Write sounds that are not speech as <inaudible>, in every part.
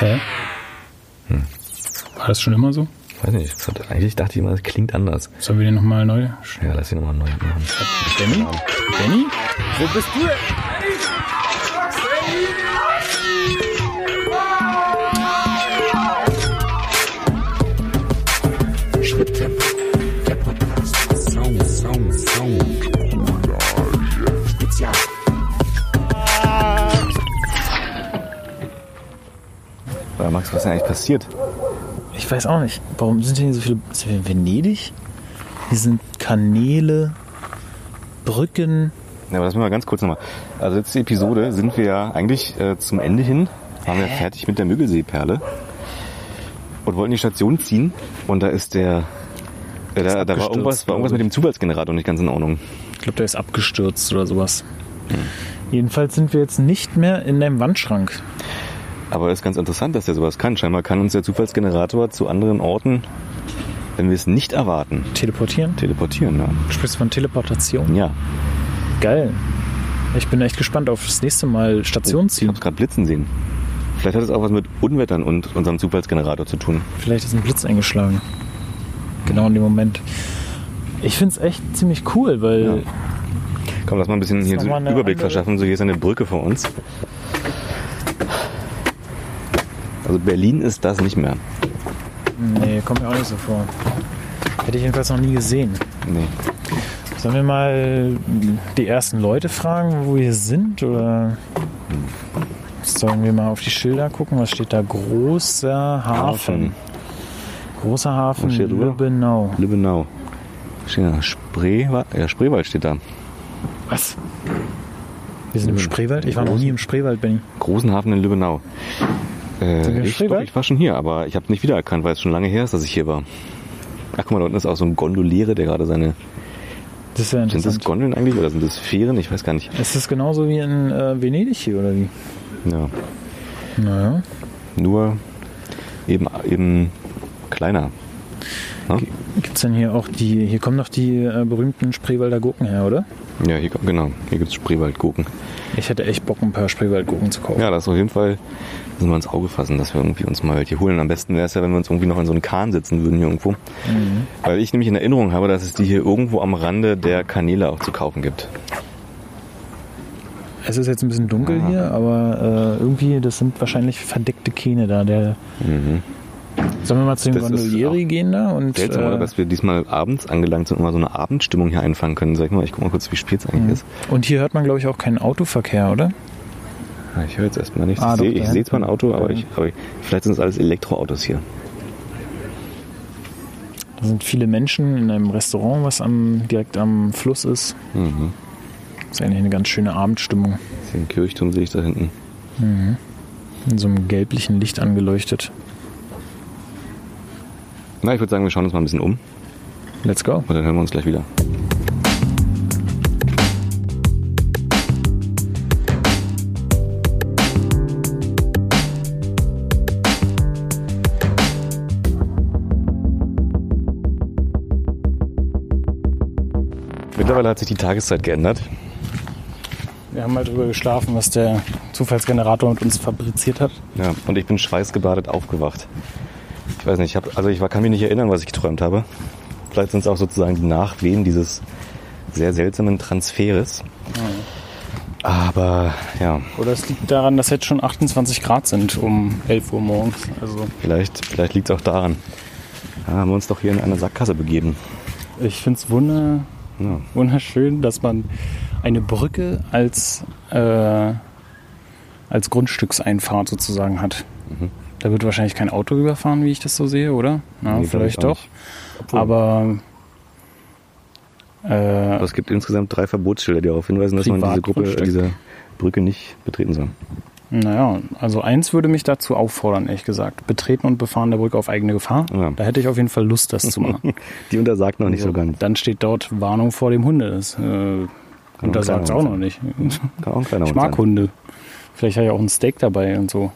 Hä? War das schon immer so? Weiß nicht, eigentlich dachte ich immer, das klingt anders. Sollen wir den nochmal neu? Ja, lass ihn nochmal neu machen. Benny? Benny? Wo bist du? Max, was ist denn eigentlich passiert? Ich weiß auch nicht. Warum sind hier so viele. Sind wir in Venedig? Hier sind Kanäle, Brücken. Ja, aber das müssen wir ganz kurz nochmal. Also letzte Episode sind wir ja eigentlich äh, zum Ende hin, waren wir fertig mit der Müggelsee-Perle und wollten die Station ziehen und da ist der, äh, da, da war irgendwas, war irgendwas mit dem Zufallsgenerator nicht ganz in Ordnung. Ich glaube, der ist abgestürzt oder sowas. Jedenfalls sind wir jetzt nicht mehr in deinem Wandschrank. Aber es ist ganz interessant, dass der sowas kann. Scheinbar kann uns der Zufallsgenerator zu anderen Orten, wenn wir es nicht erwarten, Teleportieren? teleportieren. Ja. Du sprichst von Teleportation? ja. Geil. Ich bin echt gespannt auf das nächste Mal Station Ich ziehen. habe gerade Blitzen sehen. Vielleicht hat es auch was mit Unwettern und unserem Zufallsgenerator zu tun. Vielleicht ist ein Blitz eingeschlagen. Genau in dem Moment. Ich finde es echt ziemlich cool, weil Ja. Komm, lass mal ein bisschen hier so einen eine Überblick andere- verschaffen. So, hier ist eine Brücke vor uns. Also Berlin ist das nicht mehr. Nee, kommt mir auch nicht so vor. Hätte ich jedenfalls noch nie gesehen. Nee. Sollen wir mal die ersten Leute fragen, wo wir sind? Oder sollen wir mal auf die Schilder gucken? Was steht da? Großer Hafen. Großer Hafen, steht drüber? Lübbenau. Lübbenau. Steht da Spreewald? Ja, Spreewald steht da. Was? Wir sind im Spreewald? Ich war noch nie im Spreewald, Benny. Großen Hafen in Lübbenau. Äh, ich, doch, ich war schon hier, aber ich habe nicht wiedererkannt, weil es schon lange her ist, dass ich hier war. Ach guck mal, da unten ist auch so ein Gondoliere, der gerade seine... Das ist ja Sind das. Gondeln eigentlich oder sind das Fähren? Ich weiß gar nicht. Ist das genauso wie in äh, Venedig hier, oder wie? Ja. Naja. Nur eben, eben kleiner. Ja? Gibt es denn hier auch die, hier kommen noch die äh, berühmten Spreewalder Gurken her, oder? Ja, hier, genau. Hier gibt es Spreewaldgurken. Ich hätte echt Bock, ein paar Spreewaldgurken zu kaufen. Ja, das ist auf jeden Fall, müssen wir ins Auge fassen, dass wir irgendwie uns mal hier holen. Am besten wäre es ja, wenn wir uns irgendwie noch in so einen Kahn sitzen würden hier irgendwo. Weil ich nämlich in Erinnerung habe, dass es die hier irgendwo am Rande der Kanäle auch zu kaufen gibt. Es ist jetzt ein bisschen dunkel Ah. hier, aber äh, irgendwie, das sind wahrscheinlich verdeckte Kähne da. Der, Sollen wir mal zu den Gondolieri gehen da? Und, Seltsam, oder? äh, Dass wir diesmal abends angelangt sind und mal so eine Abendstimmung hier einfangen können. Sag ich mal, ich guck mal kurz, wie spät es eigentlich ist. und hier hört man, glaube ich, auch keinen Autoverkehr, oder? Ah, Ich höre jetzt erstmal nichts. Ah, ich sehe sehe zwar ein. Auto, aber, ich, aber ich, vielleicht sind es alles Elektroautos hier. Da sind viele Menschen in einem Restaurant, was am, direkt am Fluss ist. Mhm. Das ist eigentlich eine ganz schöne Abendstimmung. Den Kirchturm sehe ich da hinten. In so einem gelblichen Licht angeleuchtet. Na, ich würde sagen, wir schauen uns mal ein bisschen um Let's go. und dann hören wir uns gleich wieder. Mittlerweile hat sich die Tageszeit geändert. Wir haben mal drüber geschlafen, was der Zufallsgenerator mit uns fabriziert hat. Ja, und ich bin schweißgebadet aufgewacht. Ich weiß nicht, ich hab, also ich kann mich nicht erinnern, was ich geträumt habe. Vielleicht sind es auch sozusagen die Nachwehen dieses sehr seltsamen Transferes. Aber ja, Oder es liegt daran, dass jetzt schon 28 Grad sind um 11 Uhr morgens. Also vielleicht, vielleicht liegt es auch daran. Ja, haben wir uns doch hier in eine Sackgasse begeben. ich finde es wunder, Ja. wunderschön, dass man eine Brücke als, äh, als Grundstückseinfahrt sozusagen hat. Da wird wahrscheinlich kein Auto überfahren, wie ich das so sehe, oder? Na, Nee, vielleicht doch. Aber äh, Aber es gibt insgesamt drei Verbotsschilder, die darauf hinweisen, dass man diese Gruppe, diese Brücke nicht betreten soll. naja, also eins würde mich dazu auffordern, ehrlich gesagt. Betreten und befahren der Brücke auf eigene Gefahr. Ja. Da hätte ich auf jeden Fall Lust, das zu machen. <laughs> Die untersagt noch nicht so Also, ganz. Dann steht dort Warnung vor dem Hunde. Das äh, untersagt es auch noch nicht. Kann auch ein <laughs> kleiner Ich Hund mag. Hunde. Vielleicht habe ich auch ein Steak dabei und so.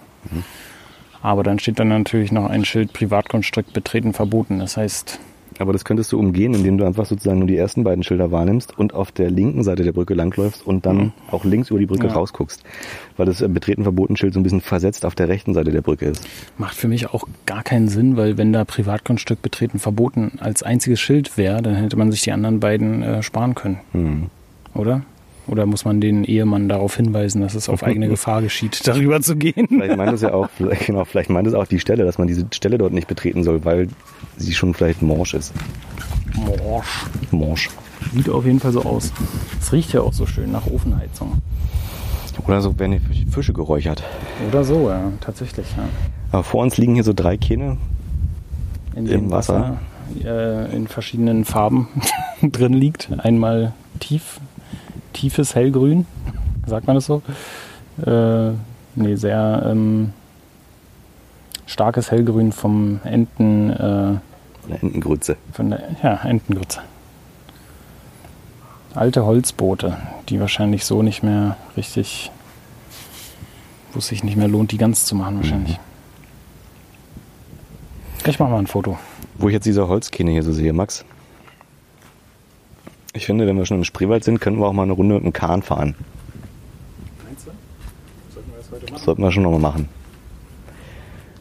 Aber dann steht dann natürlich noch ein Schild Privatgrundstück betreten verboten. Das heißt, Aber das könntest du umgehen, indem du einfach sozusagen nur die ersten beiden Schilder wahrnimmst und auf der linken Seite der Brücke langläufst und dann auch links über die Brücke Ja. rausguckst. Weil das äh, Betreten verboten Schild so ein bisschen versetzt auf der rechten Seite der Brücke ist. Macht für mich auch gar keinen Sinn, weil wenn da Privatgrundstück betreten verboten als einziges Schild wäre, dann hätte man sich die anderen beiden äh, sparen können. Hm. Oder? Oder muss man den Ehemann darauf hinweisen, dass es auf <laughs> eigene Gefahr geschieht, <laughs> darüber zu gehen? Vielleicht meint es ja auch, vielleicht, <laughs> genau, vielleicht meint es auch die Stelle, dass man diese Stelle dort nicht betreten soll, weil sie schon vielleicht morsch ist. Morsch. Morsch. Sieht auf jeden Fall so aus. Es riecht ja auch so schön nach Ofenheizung. Oder so werden die Fische- geräuchert. Oder so, ja, tatsächlich. Ja. Aber vor uns liegen hier so drei Kähne. In Im Wasser. äh, in verschiedenen Farben drin liegt. Einmal tief, tiefes Hellgrün, sagt man das so? Äh, nee, sehr ähm, starkes Hellgrün vom Enten, äh, Eine Entengrütze. von der ja, Entengrütze. Alte Holzboote, die wahrscheinlich so nicht mehr richtig, wo es sich nicht mehr lohnt, die ganz zu machen wahrscheinlich. Ich mach mal ein Foto. Wo ich jetzt diese Holzkähne hier so sehe, Max. Ich finde, wenn wir schon im Spreewald sind, können wir auch mal eine Runde mit dem Kahn fahren. Meinst du? Sollten wir das heute Das machen? sollten wir schon nochmal machen.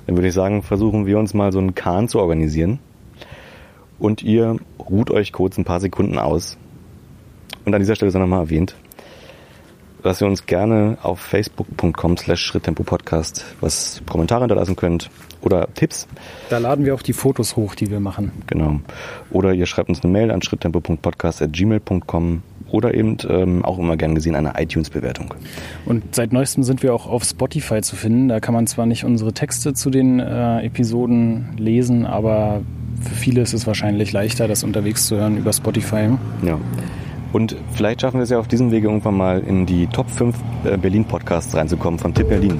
Dann würde ich sagen, versuchen wir uns mal so einen Kahn zu organisieren. Und ihr ruht euch kurz ein paar Sekunden aus. Und an dieser Stelle sei nochmal erwähnt, dass ihr uns gerne auf facebook.com slash schritttempo-podcast was Kommentare hinterlassen könnt oder Tipps. Da laden wir auch die Fotos hoch, die wir machen. Genau. Oder ihr schreibt uns eine Mail an schritttempo.podcast.gmail.com oder eben ähm, auch immer gern gesehen eine iTunes-Bewertung. Und seit neuestem sind wir auch auf Spotify zu finden. Da kann man zwar nicht unsere Texte zu den äh, Episoden lesen, aber für viele ist es wahrscheinlich leichter, das unterwegs zu hören über Spotify. Ja. Und vielleicht schaffen wir es ja auf diesem Wege irgendwann mal in die Top 5 äh, Berlin-Podcasts reinzukommen von Tipp Berlin.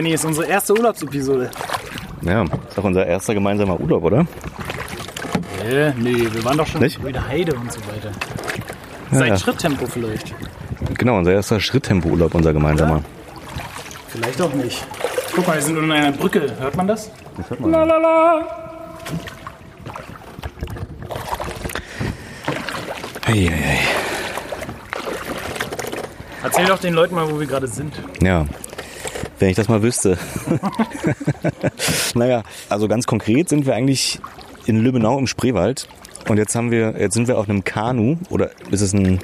Benny, ist unsere erste Urlaubsepisode. Ja, ist auch unser erster gemeinsamer Urlaub, oder? Äh, nee, wir waren doch schon Nicht? über der Heide und so weiter. Ja, Seit ja. Schritttempo vielleicht. Genau, unser erster Schritttempo-Urlaub, unser gemeinsamer. Vielleicht auch nicht. Guck mal, wir sind unter einer Brücke. Hört man das? Das hört man. La la la. Hey, hey, hey. Erzähl doch den Leuten mal, wo wir gerade sind. Ja, wenn ich das mal wüsste. <laughs> naja, also ganz konkret sind wir eigentlich in Lübbenau im Spreewald. Und jetzt haben wir, jetzt sind wir auf einem Kanu oder ist es ein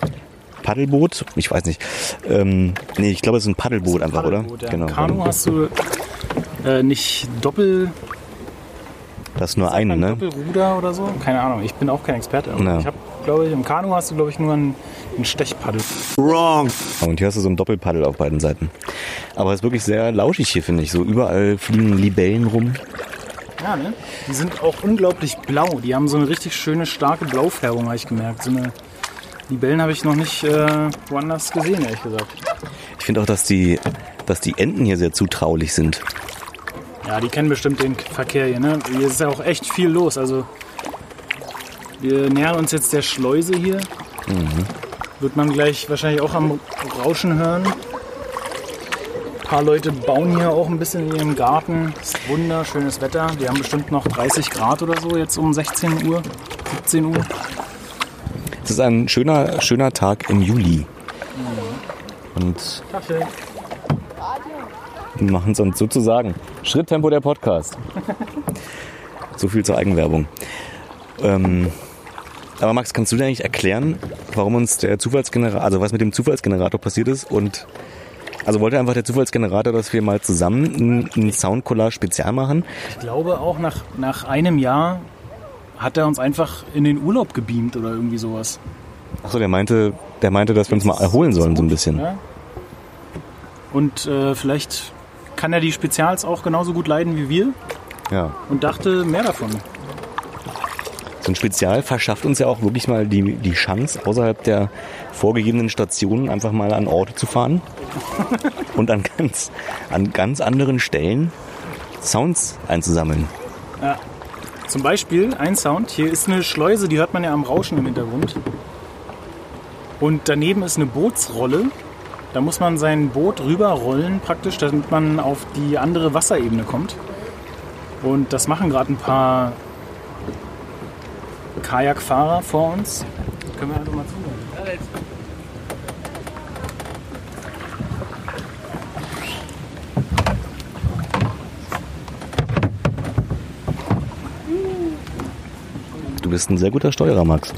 Paddelboot? Ich weiß nicht. Ähm, nee, ich glaube, es ist ein Paddelboot einfach, Paddelboot, oder? Ja. Kanu hast du äh, nicht Doppel, Das ist nur eine, ne? Doppelruder oder so? Keine Ahnung, ich bin auch kein Experte. Ja. Ich habe, glaube ich, im Kanu hast du, glaube ich, nur ein, ein Stechpaddel. Und hier hast du so ein Doppelpaddel auf beiden Seiten. Aber es ist wirklich sehr lauschig hier, finde ich. So überall fliegen Libellen rum. Ja, ne? Die sind auch unglaublich blau. Die haben so eine richtig schöne, starke Blaufärbung, habe ich gemerkt. So eine Libellen habe ich noch nicht äh, woanders gesehen, ehrlich gesagt. Ich finde auch, dass die, dass die Enten hier sehr zutraulich sind. Ja, die kennen bestimmt den Verkehr hier, ne? Hier ist ja auch echt viel los. Also wir nähern uns jetzt der Schleuse hier. Wird man gleich wahrscheinlich auch am Rauschen hören. Ein paar Leute bauen hier auch ein bisschen in ihrem Garten. Ist wunderschönes Wetter. Wir haben bestimmt noch 30 Grad oder so jetzt um 16 Uhr, 17 Uhr. Es ist ein schöner, schöner Tag im Juli. Und Kaffee. wir machen es uns sozusagen. Schritttempo der Podcast. <laughs> so viel zur Eigenwerbung. Ähm, aber Max, kannst du dir eigentlich erklären, warum uns der Zufallsgenerator, also was mit dem Zufallsgenerator passiert ist? Und also wollte einfach der Zufallsgenerator, dass wir mal zusammen ein, ein Soundcollage-Spezial machen? Ich glaube auch nach, nach einem Jahr hat er uns einfach in den Urlaub gebeamt oder irgendwie sowas. Achso, der meinte, der meinte, dass wir uns mal erholen sollen, so ein bisschen. Ja. Und äh, vielleicht kann er die Spezials auch genauso gut leiden wie wir Ja. und dachte mehr davon. So ein Spezial verschafft uns ja auch wirklich mal die, die Chance, außerhalb der vorgegebenen Stationen einfach mal an Orte zu fahren <laughs> und an ganz, an ganz anderen Stellen Sounds einzusammeln. Ja. Zum Beispiel ein Sound. Hier ist eine Schleuse, die hört man ja am Rauschen im Hintergrund. Und daneben ist eine Bootsrolle. Da muss man sein Boot rüberrollen, praktisch, damit man auf die andere Wasserebene kommt. Und das machen gerade ein paar Kajakfahrer vor uns. Können wir einfach mal zuhören. Du bist ein sehr guter Steuerer, Max.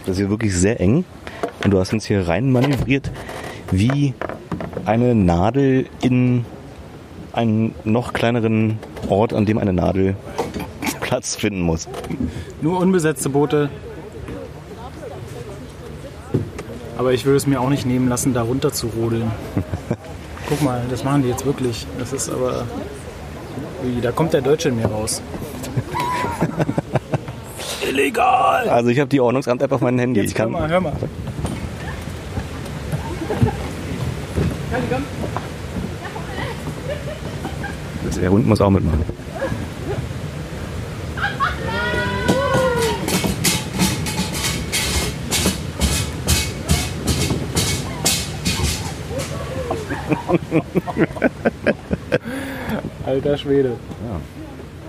Das ist hier wirklich sehr eng und du hast uns hier rein manövriert wie eine Nadel in einen noch kleineren Ort, an dem eine Nadel Platz finden muss. Nur unbesetzte Boote. Aber ich würde es mir auch nicht nehmen lassen, da runter zu rodeln. <laughs> Guck mal, das machen die jetzt wirklich. Das ist aber. Da kommt der Deutsche in mir raus. <laughs> Illegal! Also ich habe die Ordnungsamt-App auf meinem Handy. Jetzt ich hör kann, mal, hör mal. der Hund muss auch mitmachen. <laughs> Alter Schwede.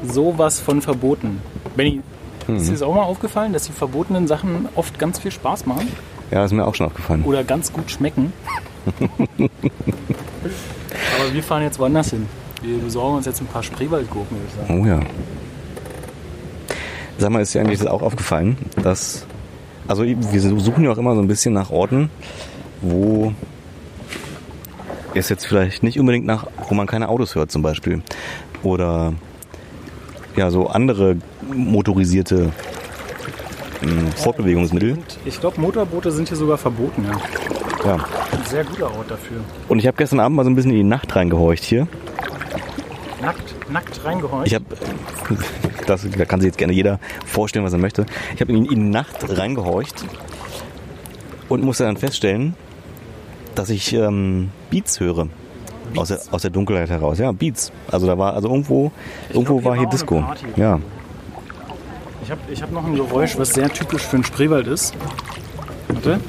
Sowas von verboten. Benny, ist dir das auch mal aufgefallen, dass die verbotenen Sachen oft ganz viel Spaß machen Ja, ist mir auch schon aufgefallen. oder ganz gut schmecken? <laughs> Aber wir fahren jetzt woanders hin. Wir besorgen uns jetzt ein paar Spreewaldgurken, würde ich sagen. Oh ja. Sag mal, ist dir eigentlich das auch aufgefallen, dass. Also, wir suchen ja auch immer so ein bisschen nach Orten, wo es jetzt vielleicht nicht unbedingt nach, wo man keine Autos hört, zum Beispiel. Oder ja, so andere motorisierte mh, Fortbewegungsmittel. Und ich glaube, Motorboote sind hier sogar verboten, ja. Ja. Ein sehr guter Ort dafür. Und ich habe gestern Abend mal so ein bisschen in die Nacht reingehorcht hier. Nackt, nackt reingehorcht. Ich habe, das da kann sich jetzt gerne jeder vorstellen, was er möchte. Ich habe in, in die Nacht reingehorcht und musste dann feststellen, dass ich ähm, Beats höre. Aus der, aus der Dunkelheit heraus. Ja, Beats. Also da war, also irgendwo, irgendwo glaub, hier war hier war Disco. Ja. Ich habe ich hab noch ein Geräusch, was sehr typisch für einen Spreewald ist. Warte.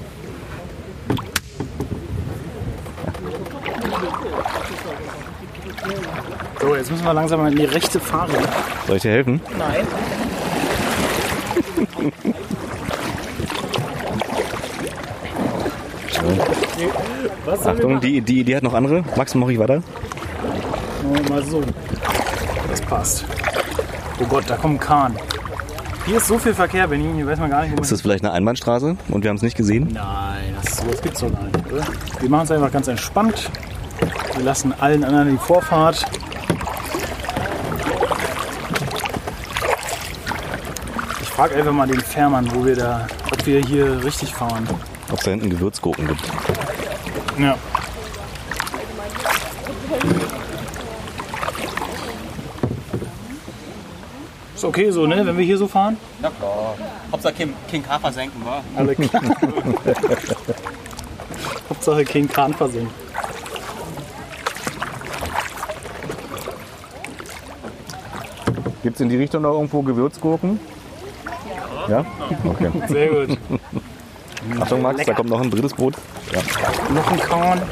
So, jetzt müssen wir langsam mal in die rechte fahren. Soll ich dir helfen? Nein. <laughs> Was soll Achtung, die, die Idee hat noch andere. Max, mach ich weiter. wir mal so. Das passt. Oh Gott, da kommt ein Kahn. Hier ist so viel Verkehr, Benny. Hier weiß man gar nicht, Ist das vielleicht eine Einbahnstraße und wir haben es nicht gesehen? Nein, das, sowas gibt's doch gar nicht, oder? Wir machen es einfach ganz entspannt. Wir lassen allen anderen die Vorfahrt. Ich frage einfach mal den Fährmann, wo wir da, ob wir hier richtig fahren. Ob es da hinten Gewürzgurken gibt. Ja. Ist okay so, ne, wenn wir hier so fahren? Na klar. Hauptsache kein, kein K versenken, wa? Alle klar. <laughs> Hauptsache kein Kahn versenken. Gibt es in die Richtung noch irgendwo Gewürzgurken? Ja? Okay. Sehr gut. Achtung, Max, da kommt noch ein drittes Boot. Noch ein Kahn.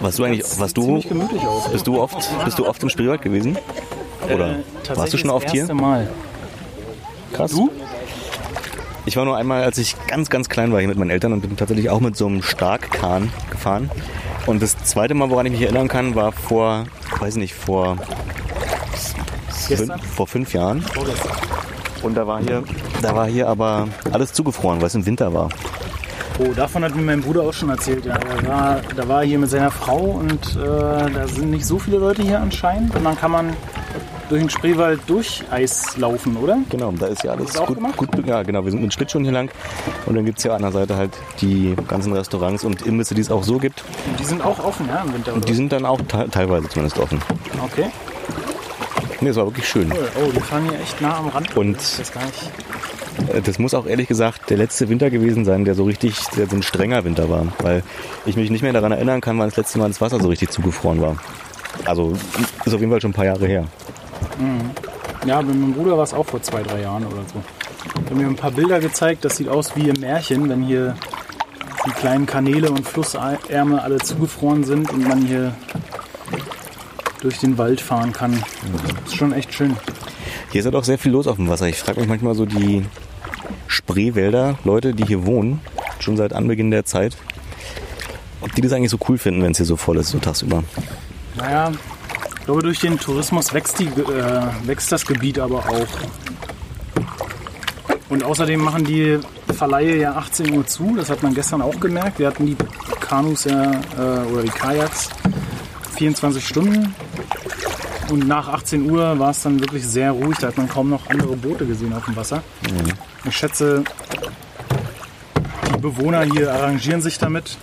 Was du eigentlich, was du, aus. bist du oft, bist du oft im Spreewald gewesen? Oder Äh, warst du schon oft das hier? Mal. Krass. Du? Ich war nur einmal, als ich ganz, ganz klein war hier mit meinen Eltern und bin tatsächlich auch mit so einem Starkkahn gefahren. Und das zweite Mal, woran ich mich erinnern kann, war vor, weiß nicht, vor, fün- vor fünf Jahren. Und da war hier, da war hier aber alles zugefroren, weil es im Winter war. Oh, davon hat mir mein Bruder auch schon erzählt. Ja. Da, war, da war er hier mit seiner Frau und äh, da sind nicht so viele Leute hier anscheinend. Und dann kann man durch den Spreewald durch Eis laufen, oder? Genau, da ist ja alles auch gut, gemacht? gut. Ja, genau, wir sind mit Schlittschuhen hier lang. Und dann gibt es ja an der Seite halt die ganzen Restaurants und Imbisse, die es auch so gibt. Und die sind auch offen, ja, im Winter. Und die Oder? sind dann auch te teilweise zumindest offen. Okay. Nee, es war wirklich schön. Oh, die fahren hier echt nah am Rand. Und- Äh, Das muss auch ehrlich gesagt der letzte Winter gewesen sein, der so richtig, der so ein strenger Winter war. Weil ich mich nicht mehr daran erinnern kann, wann das letzte Mal das Wasser so richtig zugefroren war. Also ist auf jeden Fall schon ein paar Jahre her. Ja, bei meinem Bruder war es auch vor zwei, drei Jahren oder so. Ich habe mir ein paar Bilder gezeigt, das sieht aus wie im Märchen, wenn hier die kleinen Kanäle und Flussärme alle zugefroren sind und man hier durch den Wald fahren kann. Das ist schon echt schön. Hier ist halt auch sehr viel los auf dem Wasser. Ich frage mich manchmal so die Spreewälder, Leute, die hier wohnen, schon seit Anbeginn der Zeit, ob die das eigentlich so cool finden, wenn es hier so voll ist, so tagsüber. Naja, ich glaube, durch den Tourismus wächst, die, äh, wächst das Gebiet aber auch. Und außerdem machen die Verleihe ja 18 Uhr zu. Das hat man gestern auch gemerkt. Wir hatten die Kanus ja, äh, oder die Kajaks 24 Stunden. Und nach 18 Uhr war es dann wirklich sehr ruhig. Da hat man kaum noch andere Boote gesehen auf dem Wasser. Ich schätze, die Bewohner hier arrangieren sich damit.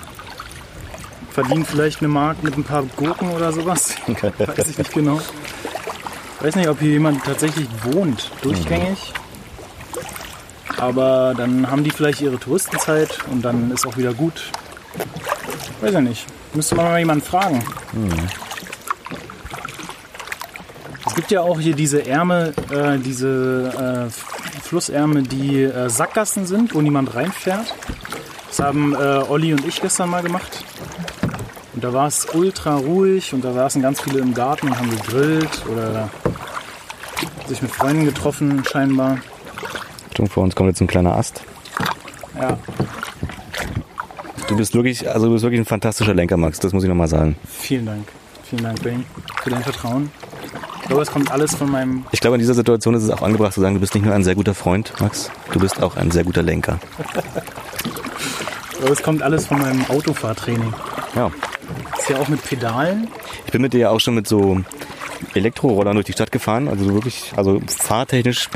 Verdienen vielleicht eine Mark mit ein paar Gurken oder sowas. <laughs> Weiß ich nicht genau. Weiß nicht, ob hier jemand tatsächlich wohnt, durchgängig. Aber dann haben die vielleicht ihre Touristenzeit und dann ist auch wieder gut. Weiß ich nicht. Müsste man mal jemanden fragen. Es gibt ja auch hier diese Ärme, äh, diese äh, Flussärme, die äh, Sackgassen sind, wo niemand reinfährt. Das haben äh, Olli und ich gestern mal gemacht. Und da war es ultra ruhig und da saßen ganz viele im Garten und haben gegrillt oder sich mit Freunden getroffen, scheinbar. Achtung, vor uns kommt jetzt ein kleiner Ast. Ja, Du bist wirklich, also du bist wirklich ein fantastischer Lenker, Max. Das muss ich nochmal sagen. vielen Dank. Vielen Dank, Bane, für dein Vertrauen. Ich glaube, es kommt alles von meinem. Ich glaube, in dieser Situation ist es auch angebracht zu sagen, du bist nicht nur ein sehr guter Freund, Max. Du bist auch ein sehr guter Lenker. <laughs> Es kommt alles von meinem Autofahrtraining. Ja. Ist ja auch mit Pedalen. Ich bin mit dir ja auch schon mit so Elektrorollern durch die Stadt gefahren. Also wirklich, also fahrtechnisch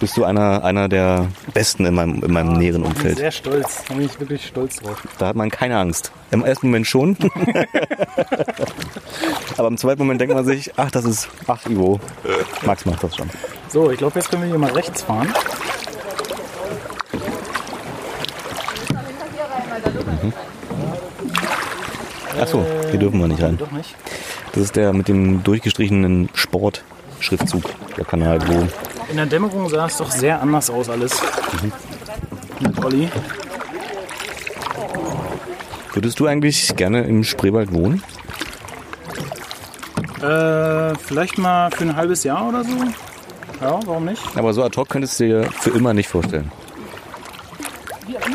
bist du einer, einer der Besten in meinem, in meinem näheren Ich bin Umfeld. sehr stolz. Da bin ich wirklich stolz drauf. Da hat man keine Angst. Im ersten Moment schon. <laughs> Aber im zweiten Moment denkt man sich, ach, das ist, ach, Ivo. Max macht das schon. So, ich glaube, jetzt können wir hier mal rechts fahren. Ach so, hier dürfen wir nicht rein. Doch nicht. Das ist der mit dem durchgestrichenen Sport-Schriftzug, der Kanal, wo In der Dämmerung sah es doch sehr anders aus alles. Mit Olli. Würdest du eigentlich gerne im Spreewald wohnen? Äh, vielleicht mal für ein halbes Jahr oder so. Ja, warum nicht? Aber so ad hoc könntest du dir für immer nicht vorstellen.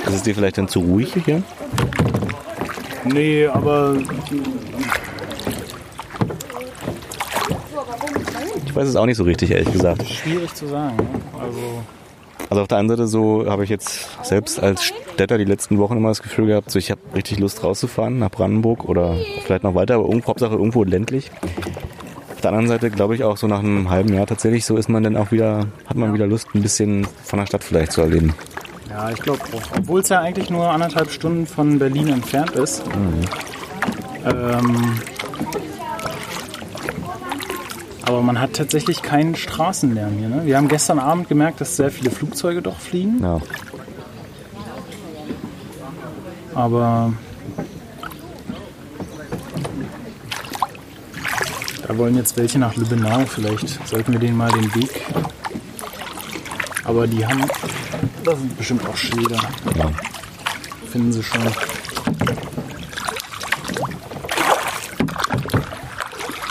Ist es dir vielleicht dann zu ruhig hier? Nee, aber Ich weiß es auch nicht so richtig, ehrlich gesagt. schwierig zu sagen. ne? Also, Also auf der einen Seite so habe ich jetzt selbst als Städter die letzten Wochen immer das Gefühl gehabt, so ich habe richtig Lust rauszufahren nach Brandenburg oder vielleicht noch weiter, aber irgendwo, Hauptsache irgendwo ländlich. Auf der anderen Seite glaube ich auch so nach einem halben Jahr tatsächlich, so ist man dann auch wieder, hat man wieder Lust, ein bisschen von der Stadt vielleicht zu erleben. ja, ich glaube auch. Obwohl es ja eigentlich nur anderthalb Stunden von Berlin entfernt ist. Ähm, aber man hat tatsächlich keinen Straßenlärm hier. Ne? Wir haben gestern Abend gemerkt, dass sehr viele Flugzeuge doch fliegen. Ja. Aber da wollen jetzt welche nach Lübbenau. Vielleicht sollten wir denen mal den Weg. Aber die haben. Da sind bestimmt auch Schilder. Ja. Finden sie schon.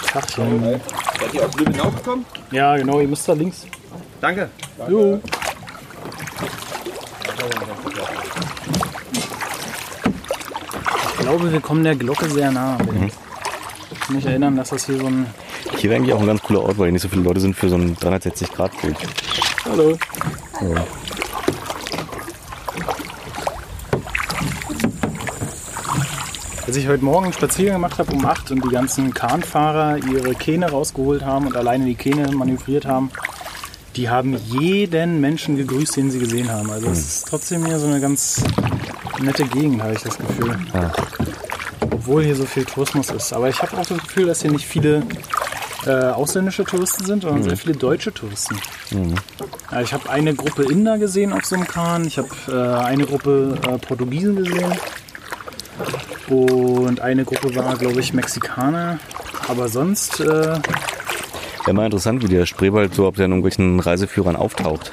Tachchen. Seid ihr aus Lübbenau gekommen? Ja, genau, ihr müsst da links. Danke. Jo. Ich glaube, wir kommen der Glocke sehr nah. Ich kann mich erinnern, dass das hier so ein. Hier wäre eigentlich auch ein ganz cooler Ort, weil hier nicht so viele Leute sind für so ein 360-Grad-Bild. Hallo. Als ich heute Morgen einen Spaziergang gemacht habe um 8 und die ganzen Kahnfahrer ihre Kähne rausgeholt haben und alleine die Kähne manövriert haben, die haben jeden Menschen gegrüßt, den sie gesehen haben. Also es ist trotzdem hier so eine ganz nette Gegend, habe ich das Gefühl. Ja. Obwohl hier so viel Tourismus ist. Aber ich habe auch das Gefühl, dass hier nicht viele äh, ausländische Touristen sind, sondern sehr viele deutsche Touristen. Ja, ich habe eine Gruppe Inder gesehen auf so einem Kahn, ich habe äh, eine Gruppe äh, Portugiesen gesehen und eine Gruppe war, glaube ich, Mexikaner. Aber sonst, äh, Wäre mal interessant, wie der Spreewald so, ob der in irgendwelchen Reiseführern auftaucht.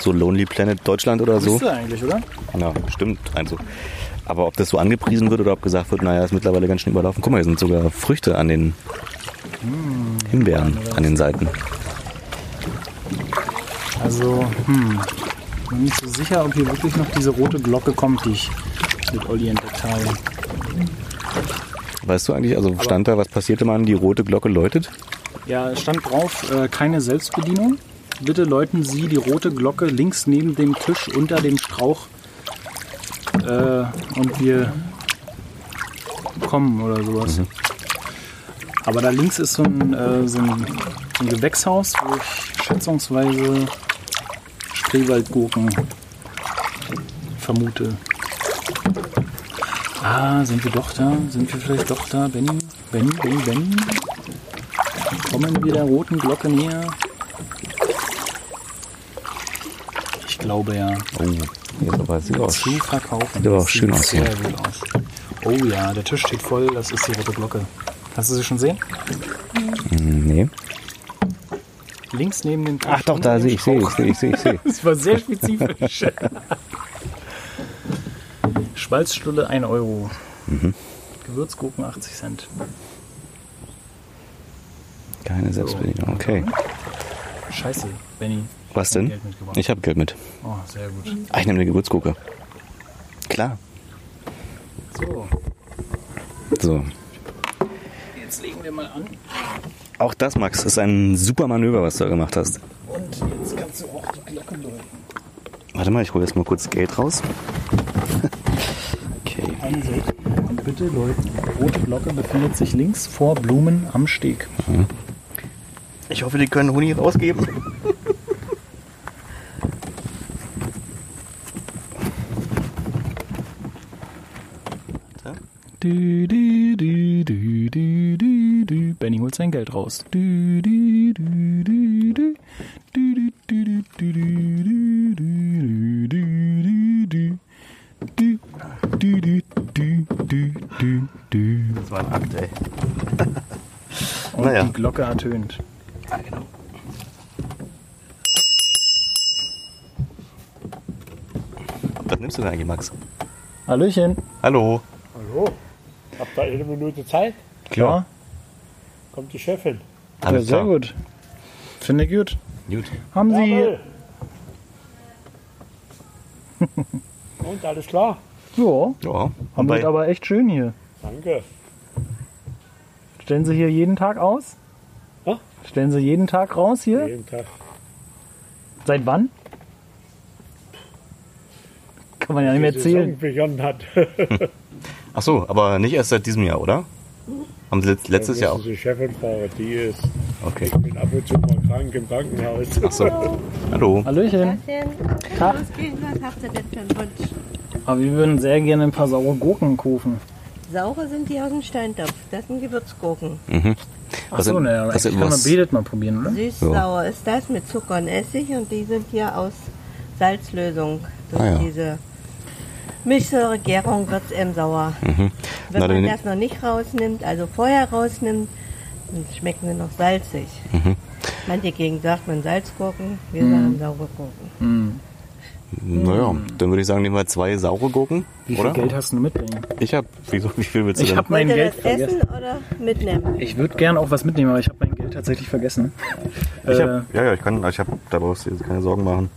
So Lonely Planet Deutschland oder so. ist eigentlich, oder? Ja, stimmt. Also. Aber ob das so angepriesen wird oder ob gesagt wird, naja, ist mittlerweile ganz schön überlaufen. Guck mal, hier sind sogar Früchte an den Himbeeren an den Seiten. Also, hm, bin nicht so sicher, ob hier wirklich noch diese rote Glocke kommt, die ich mit Olli entdeckt habe. Weißt du eigentlich, also stand da, was passierte man, die rote Glocke läutet? Ja, es stand drauf, äh, keine Selbstbedienung. Bitte läuten Sie die rote Glocke links neben dem Tisch unter dem Strauch. Äh, und wir kommen oder sowas. Aber da links ist so ein, äh, so, ein, so ein Gewächshaus, wo ich schätzungsweise Spreewaldgurken vermute. Ah, sind wir doch da? Sind wir vielleicht doch da, Benny? Benny, Benny, Benny? Kommen wir der roten Glocke näher? Ich glaube ja. Oh, hier ist aber sieht aus. Zu verkaufen. Sieht aber auch schön aus hier. Sehr gut aus. Oh ja, der Tisch steht voll. Das ist die rote Glocke. Kannst du sie schon sehen? Hm, Nee. Links neben dem Tisch. Ach doch, da sehe ich, sehe ich, Strauch. sehe ich, sehe ich, sehe ich. Das war sehr spezifisch. <laughs> Schmalzstulle 1 Euro. Mhm. Gewürzgurken 80 Cent. Keine Selbstbedienung, okay. Scheiße, Benny. Was denn? Ich habe Geld mit. Oh, sehr gut. Ah, ich nehme eine Gewürzgurke. Klar. So, So. jetzt legen wir mal an. Auch das, Max, ist ein super Manöver, was du da gemacht hast. Und jetzt kannst du auch die Glocke läuten. Warte mal, ich hole jetzt mal kurz Geld raus. Einsicht. Und bitte läuten. Die rote Glocke befindet sich links vor Blumen am Steg. Ich hoffe, die können Huni rausgeben. Du, du, du, du, du, du, du. Benny holt sein Geld raus. Du, du, du, du, du. Du, du, du, du, du, du, du, du, du, du. Du, du, du, du, du, du, du. Das war ein Akt, ey. Und Naja. die Glocke ertönt. Was nimmst du denn eigentlich, Max? Hallöchen. Hallo. Hallo, habt ihr eine Minute Zeit? Klar. Kommt die Chefin. Ja, Alles sehr klar. gut. Finde ich gut. Gut. Haben Sie. Jawohl. Und alles klar? Ja, Ja. haben wir aber echt schön hier. Danke. Stellen Sie hier jeden Tag aus? Ja. Stellen Sie jeden Tag raus hier? Jeden Tag. Seit wann? Kann man ja nicht mehr Die zählen. begonnen hat. <laughs> Ach so, aber nicht erst seit diesem Jahr, oder? Haben Sie letzt- letztes Jahr auch? Sie Chefin fragen, die ist Okay. bin ab und zu mal krank im Krankenhaus. Ach so. Hallo. Hallöchen. Tag. Was geht? Was habt ihr denn für einen Wunsch? Aber wir würden sehr gerne ein paar saure Gurken kaufen. Saure sind die aus dem Steintopf. Das sind Gewürzgurken. Ach so, sind- naja, sind- kann man betet mal probieren, oder? Süß-sauer ist das mit Zucker und Essig und die sind hier aus Salzlösung. Durch Ah, ja. diese Milchsäuregärung wird es eben sauer. Wenn Mhm. Na, man das noch nicht rausnimmt, also vorher rausnimmt, dann schmecken sie noch salzig. Mhm. Manche gegen sagt man Salzgurken, wir sagen saure Gurken. Naja, dann würde ich sagen, nehmen wir zwei saure Gurken, Wie viel oder? Geld hast du mitbringen? Ich hab, wieso, wie viel willst du Ich habe mein Geld vergessen. essen oder mitnehmen? Ich würde gerne auch was mitnehmen, aber ich habe mein Geld tatsächlich vergessen. Ich Äh, hab, ja, ja, ich kann, ich hab, da brauchst du jetzt keine Sorgen machen.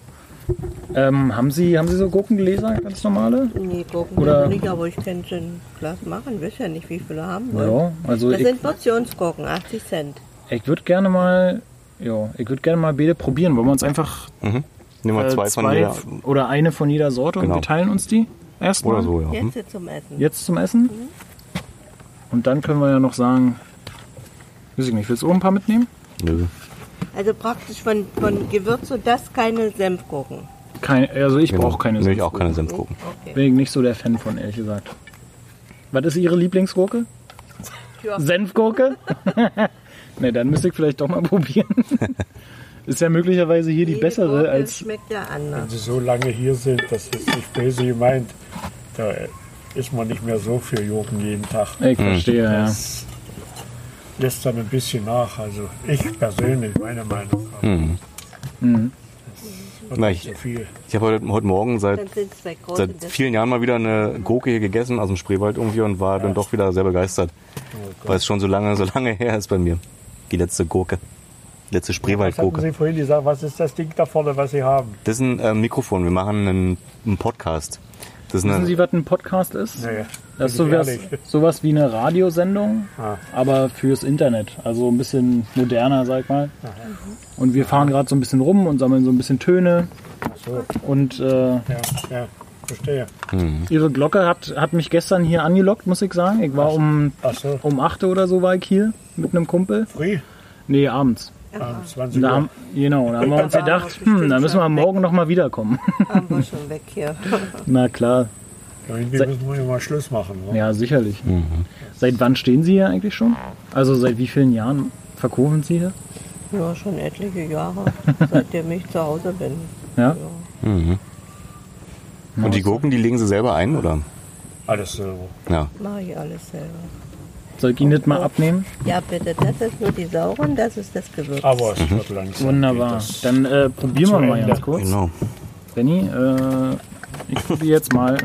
ähm, haben, Sie, haben Sie so Gurkengläser, ganz normale? Nee, Gurken Oder- nicht, aber ich kann schon ein Glas machen. Wisst ja nicht, wie viele haben wollen. Ja, also Das ich, sind Portionsgurken, 80 Cent. ich würde gerne mal, ja, ich würde gerne mal beide probieren. Wollen wir uns einfach Mhm. Nehmen wir äh, zwei, von jeder. oder eine von jeder Sorte Genau. und wir teilen uns die erstmal Oder so, ja. Jetzt zum Essen. jetzt zum Essen. Und dann können wir ja noch sagen, weiß ich nicht, willst du auch ein paar mitnehmen? Nö. Also praktisch von, von Gewürz und das keine Senfgurken. Keine, also ich Genau. brauche keine Nö, ich auch Senfgurke. keine Senfgurken. Okay. Bin ich nicht so der Fan von, ehrlich gesagt. Was ist Ihre Lieblingsgurke? Ja. Senfgurke? <laughs> Ne, dann müsste ich vielleicht doch mal <laughs> probieren. <laughs> Ist ja möglicherweise hier die Jede bessere Gurke als. schmeckt ja Wenn anders. Sie so lange hier sind, das ist nicht böse gemeint. Da ist man nicht mehr so für Gurken jeden Tag. Ich verstehe, ja. Das lässt dann ein bisschen nach. Also ich persönlich, meine Meinung. Mhm. Mhm. Und Na, ich- so. Ich habe heute, heute Morgen seit, seit vielen Jahren mal wieder eine Gurke hier gegessen aus dem Spreewald irgendwie und war dann doch wieder sehr begeistert. Weil es schon so lange, so lange her ist bei mir. Die letzte Gurke. Letzte Was hatten Spreewaldgurke. Sie vorhin gesagt? Was ist das Ding da vorne, was Sie haben? Das ist ein äh, Mikrofon. Wir machen einen, einen Podcast. Das ist Wissen Sie, was ein Podcast ist? Nee, Das ist sowas, sowas wie eine Radiosendung, Ah. aber fürs Internet. Also ein bisschen moderner, sag ich mal. Und wir fahren gerade so ein bisschen rum und sammeln so ein bisschen Töne. so. Und äh, Ja, ja, verstehe. Ihre Glocke hat, hat mich gestern hier angelockt, muss ich sagen. Ich war um, Ach so, um 8 oder so war ich hier mit einem Kumpel. früh, Nee, abends. Um 20 Und da Uhr. haben, genau, da haben wir uns gedacht, hm, da müssen wir morgen noch mal wiederkommen. haben wir schon weg hier. <laughs> Na klar, Irgendwie Se- müssen wir ja mal Schluss machen. Ne? ja, sicherlich. Seit wann stehen Sie hier eigentlich schon? Also seit wie vielen Jahren verkaufen Sie hier? Ja, schon etliche Jahre, <laughs> seitdem ich zu Hause bin. Ja? mhm. Und die Gurken, die legen Sie selber ein, oder? Alles so. Ja. Mache ich alles selber. Soll ich Ihnen das mal abnehmen? Ja, bitte, das ist nur die sauren, das ist das Gewürz. Aber es wird langsam. Wunderbar. Dann äh, probieren wir mal Ende. ganz kurz. Genau. Benny, äh, ich probiere jetzt mal.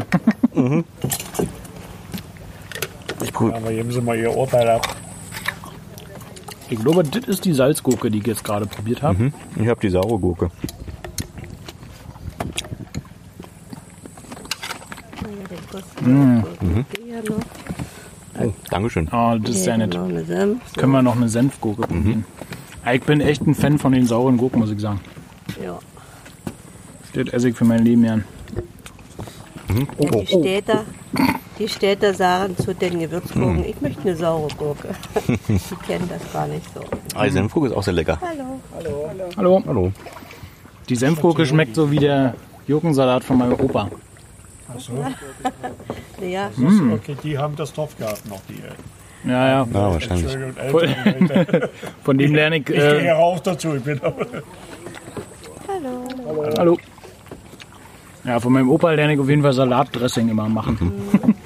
Ich prob- Aber geben Sie mal Ihr Urteil ab. Ich glaube, das ist die Salzgurke, die ich jetzt gerade probiert habe. Mhm. Ich habe die saure Gurke. Ja, den Oh, Dankeschön. Ah, das ist sehr nett. Können wir noch eine Senfgurke probieren? Ja, Ich bin echt ein Fan von den sauren Gurken, muss ich sagen. Ja. Das esse ich für mein Leben gern. Oh, Die Städter, die Städter sagen zu den Gewürzgurken, ich möchte eine saure Gurke. <laughs> die kennen das gar nicht so. Ah, die Senfgurke ist auch sehr lecker. Hallo. Hallo. Hallo. Die Senfgurke schmeckt so wie der Gurkensalat von meinem Opa. Ach so. <laughs> <laughs> Ja, Okay, die haben das Dorf gehabt noch, die äh, Ja, ja. Ja, wahrscheinlich. Leute. <laughs> Von dem lerne ich. Ich gehöre Äh, auch dazu. Ich bin aber hallo. hallo. Ja, von meinem Opa lerne ich auf jeden Fall Salatdressing immer machen. <laughs>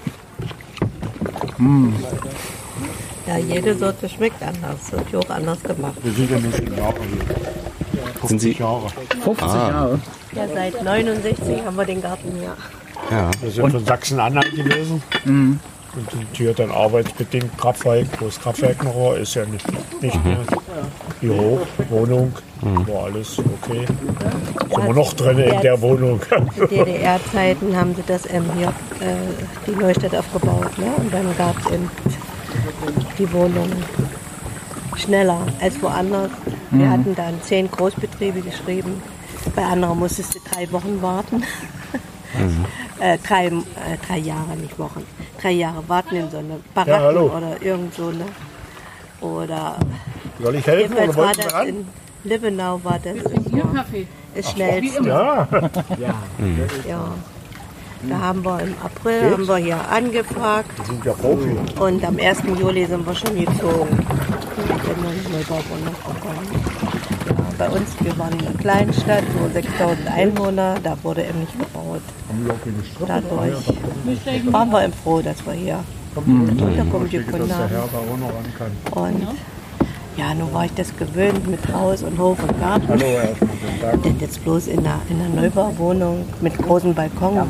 Ja, jede Sorte schmeckt anders. Wird auch anders gemacht. wir sind ja nur schon Jahre hier. Sind Sie? Jahre. 50 Jahre. Ja, seit 69 haben wir den Garten hier. Ja. Wir sind von Sachsen-Anhalt gewesen. Und sind hier dann arbeitsbedingt Kraftwerk, wo das Kraftwerk noch war, ist ja nicht, nicht mehr. Büro, Wohnung, war alles okay. Sind wir noch drin in der Wohnung. Zu DDR-Zeiten haben sie das ähm, hier, äh, die Neustadt aufgebaut. Ne? Und dann gab es eben die Wohnungen schneller als woanders. Wir hatten dann zehn Großbetriebe geschrieben. Bei anderen musstest du drei Wochen warten. <laughs> äh, drei, äh, drei Jahre, nicht Wochen. Drei Jahre warten in so einer Baracken Ja, oder irgend so. Ne? Oder Soll ich helfen jedenfalls oder war das ran? in Libenau war das immer das Schnellste. Ja, Ja. Da haben wir im April haben wir hier angefragt Sie sind ja Profi. und am 1. Juli sind wir schon gezogen. Ja, bei uns, wir waren in einer kleinen Stadt, nur 6000 Einwohner, da wurde eben nicht gebaut. Dadurch waren wir eben froh, dass wir hier gefunden Dass der haben. Und ja, nun war ich das gewöhnt mit Haus und Hof und Garten. Hallo. Denn jetzt bloß in einer, in einer Neubauwohnung mit großem Balkon war.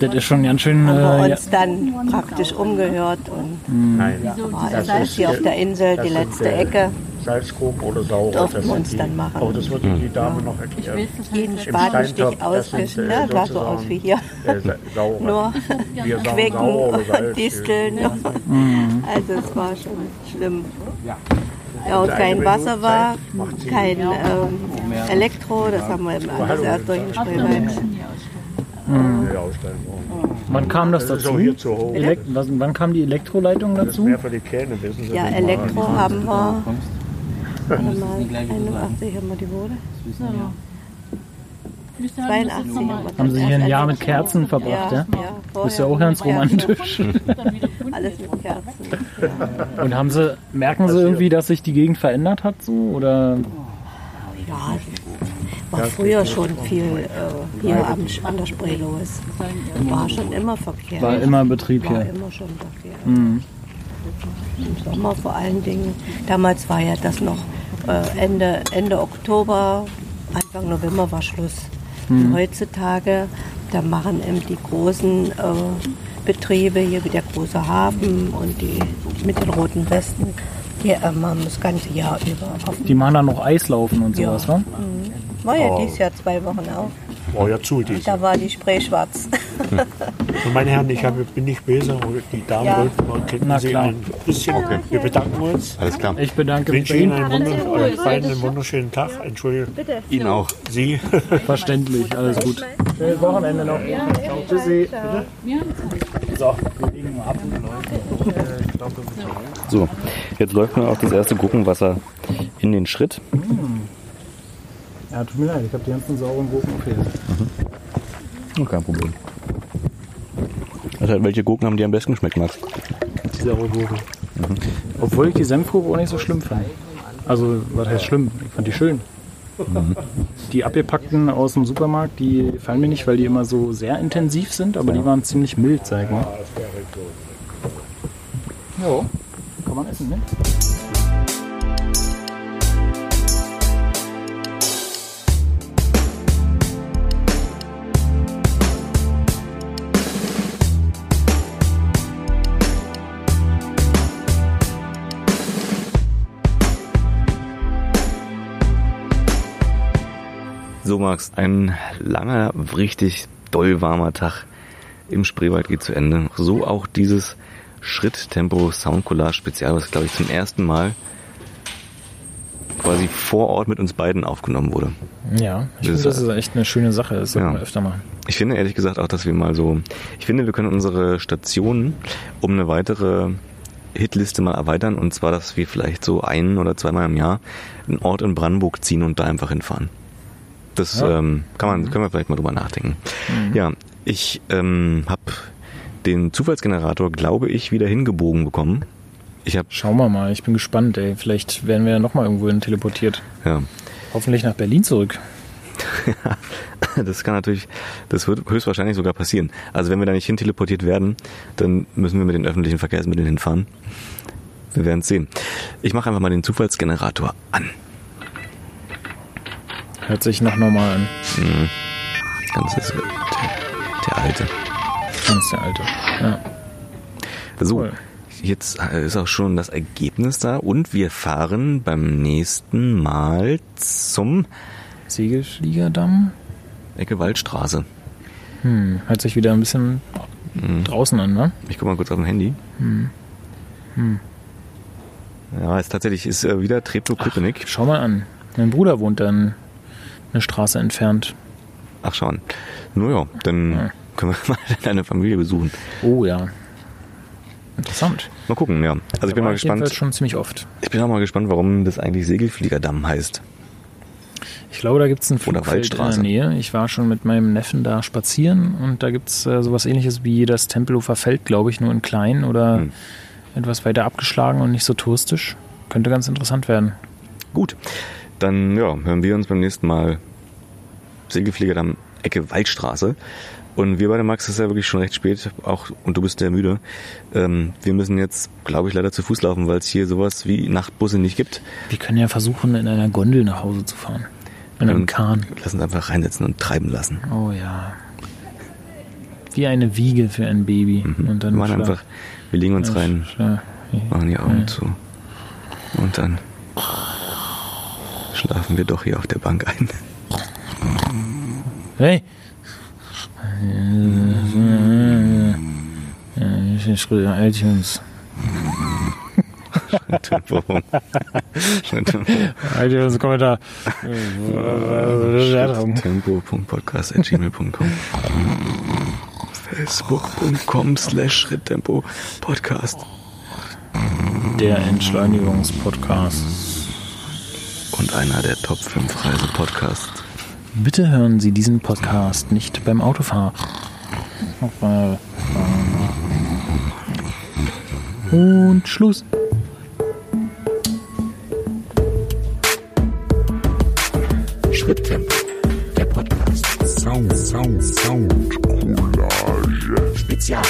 Das ist schon ganz schön. haben wir Äh, ja. uns dann praktisch umgehört und Nein, war es hier auf der Insel die letzte Ecke. Salzgruben oder. Durften das wir uns die- dann machen. Oh, das wird Ihnen die Dame noch erklären. Jeden Steintopf, Spatenstich das auswischen, äh, ne? sah so aus wie hier. Äh. <laughs> Nur Wir Quecken und Disteln. Also es war schon schlimm. Ja, und eine kein Wasser war, kein ähm, Elektro, das haben wir eben alles erst durch den Spreewald. Wann kam das Das dazu? hier zu hoch. Elek was, wann kam die Elektroleitung Das ist dazu? mehr für die Kähne, wissen Sie. Ja, das. Elektro haben wir. Warte mal, 81 haben wir die Bude. 82 haben wir Haben Sie hier ein Jahr mit. Kerzen verbracht, ja? ja Ist ja auch ganz romantisch. <laughs> Alles mit Kerzen. Und haben Sie, merken Sie irgendwie, dass sich die Gegend verändert hat so? Oder Ja, war früher schon viel äh, hier am, an der Spree los. War schon immer Verkehr. war immer Betrieb War hier? immer schon Verkehr. Im Sommer vor allen Dingen. Damals war ja das noch äh, Ende, Ende Oktober, Anfang November war Schluss. Und Heutzutage, da machen eben die großen äh, Betriebe, hier wie der große Hafen und die mit den roten Westen, die äh, machen das ganze Jahr über offen. Die machen dann noch Eislaufen und sowas, wa? War ja dieses Jahr zwei Wochen auf. War ja zu, die. Da war die Spree schwarz. Und meine Herren, ich hab, bin nicht böse, aber die Damen Ja. wollten mal, Na Sie klar. ein bisschen, wir bedanken uns. Alles klar. Ich bedanke Ich mich bei wünsche Ihnen Ihnen. einen, wunder, euch beiden einen wunderschönen Tag. Entschuldigung, Ihnen auch. Sie. <laughs> Verständlich, alles gut. Schönes Wochenende noch. Tschüssi. So, wir legen mal ab. So, jetzt läuft mir auch das erste Gurkenwasser in den Schritt. Ja, tut mir leid, ich habe die ganzen sauren Gurken gefehlt. Oh, kein Problem. Also, welche Gurken haben dir am besten geschmeckt, Max? Saure Gurke. Obwohl ich die Senfgurke auch nicht so schlimm fand. Also, was heißt schlimm? Ich fand die schön. Die abgepackten aus dem Supermarkt, die gefallen mir nicht, weil die immer so sehr intensiv sind, aber die waren ziemlich mild, sag ich mal. Ja, kann man essen, ne? So, Max, ein langer, richtig doll warmer Tag im Spreewald geht zu Ende. So auch dieses Schritttempo Soundcollage Spezial, was glaube ich zum ersten Mal quasi vor Ort mit uns beiden aufgenommen wurde. Ja, ich Das finde, ist- das ist echt eine schöne Sache. Das sollten Ja. wir öfter machen. Ich finde ehrlich gesagt auch, dass wir mal so, ich finde, wir können unsere Stationen um eine weitere Hitliste mal erweitern und zwar, dass wir vielleicht so ein oder zweimal im Jahr einen Ort in Brandenburg ziehen und da einfach hinfahren. Das Ja. ähm, kann man, können wir vielleicht mal drüber nachdenken. Ja, ich ähm, habe den Zufallsgenerator, glaube ich, wieder hingebogen bekommen. Ich habe, Schauen wir mal, ich bin gespannt, ey. Vielleicht werden wir ja nochmal irgendwo hin teleportiert. ja, Hoffentlich nach Berlin zurück. <laughs> das kann natürlich, das wird höchstwahrscheinlich sogar passieren. Also wenn wir da nicht hin teleportiert werden, dann müssen wir mit den öffentlichen Verkehrsmitteln hinfahren. Wir werden es sehen. Ich mache einfach mal den Zufallsgenerator an. Hört sich noch normal an. Ganz ist der, der alte. Ganz der Alte. Ja. So, Cool. jetzt ist auch schon das Ergebnis da und wir fahren beim nächsten Mal zum Segelfliegerdamm. Ecke Waldstraße. Hm, hört sich wieder ein bisschen draußen an, ne? Ich guck mal kurz auf dem Handy. Ja, es tatsächlich ist äh, wieder Treptow-Köpenick. Schau mal an. Mein Bruder wohnt dann eine Straße entfernt. Ach schauen. Naja, dann Ja. können wir <laughs> mal deine Familie besuchen. Oh ja. Interessant. Mal gucken, ja. Also ich bin mal gespannt. schon ziemlich oft. Ich bin auch mal gespannt, warum das eigentlich Segelfliegerdamm heißt. Ich glaube, da gibt es ein Oder Flugfeld in der. Nähe. Ich war schon mit meinem Neffen da spazieren und da gibt es äh, sowas ähnliches wie das Tempelhofer Feld, glaube ich, nur in klein oder Hm. etwas weiter abgeschlagen und nicht so touristisch. Könnte ganz interessant werden. Gut, dann ja, hören wir uns beim nächsten Mal Segelfliegerdamm Ecke Waldstraße. Und wir beide, Max, ist ja wirklich schon recht spät, auch und du bist sehr müde. Ähm, wir müssen jetzt, glaube ich, leider zu Fuß laufen, weil es hier sowas wie Nachtbusse nicht gibt. Wir können ja versuchen, in einer Gondel nach Hause zu fahren. In einem Und Kahn. Lass uns einfach reinsetzen und treiben lassen. Oh ja. Wie eine Wiege für ein Baby. Und dann Wir machen einfach, wir legen uns rein, machen die Augen Ja. zu. Und dann schlafen wir doch hier auf der Bank ein. Hey! Ich iTunes. ITunes Kommentar. Tempo.podcast.gmail.com Facebook.com slash Schritttempo Podcast Der Entschleunigungspodcast. Und einer der Top 5 Reise Podcasts Bitte hören Sie diesen Podcast nicht beim Autofahren. Und Schluss. Schritttempo, der Podcast. Sound, Sound, Sound, Collage. Spezial.